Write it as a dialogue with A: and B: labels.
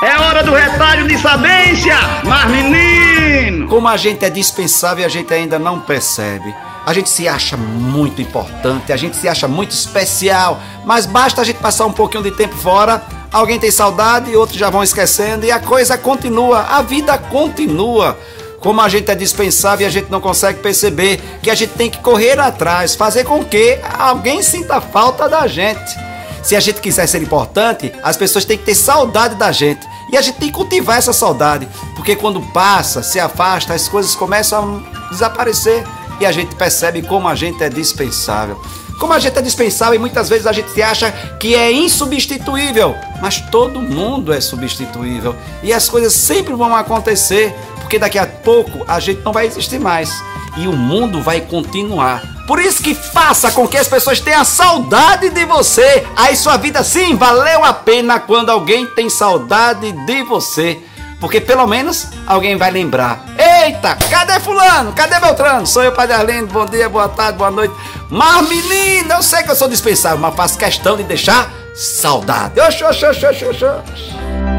A: É hora do retalho de sabência, mas menino!
B: Como a gente é dispensável e a gente ainda não percebe. A gente se acha muito importante, a gente se acha muito especial, mas basta a gente passar um pouquinho de tempo fora, alguém tem saudade, outros já vão esquecendo e a coisa continua, a vida continua. Como a gente é dispensável e a gente não consegue perceber que a gente tem que correr atrás, fazer com que alguém sinta falta da gente. Se a gente quiser ser importante, as pessoas têm que ter saudade da gente. E a gente tem que cultivar essa saudade, porque quando passa, se afasta, as coisas começam a desaparecer e a gente percebe como a gente é dispensável. Como a gente é dispensável e muitas vezes a gente se acha que é insubstituível, mas todo mundo é substituível e as coisas sempre vão acontecer, porque daqui a pouco a gente não vai existir mais e o mundo vai continuar. Por isso que faça com que as pessoas tenham saudade de você. Aí sua vida sim valeu a pena quando alguém tem saudade de você. Porque pelo menos alguém vai lembrar. Eita, cadê fulano? Cadê Beltrano? Sou eu, Padre Arlindo. Bom dia, boa tarde, boa noite. Mas menino, eu sei que eu sou dispensável, mas faço questão de deixar saudade. Oxô, oxô, oxô, oxô.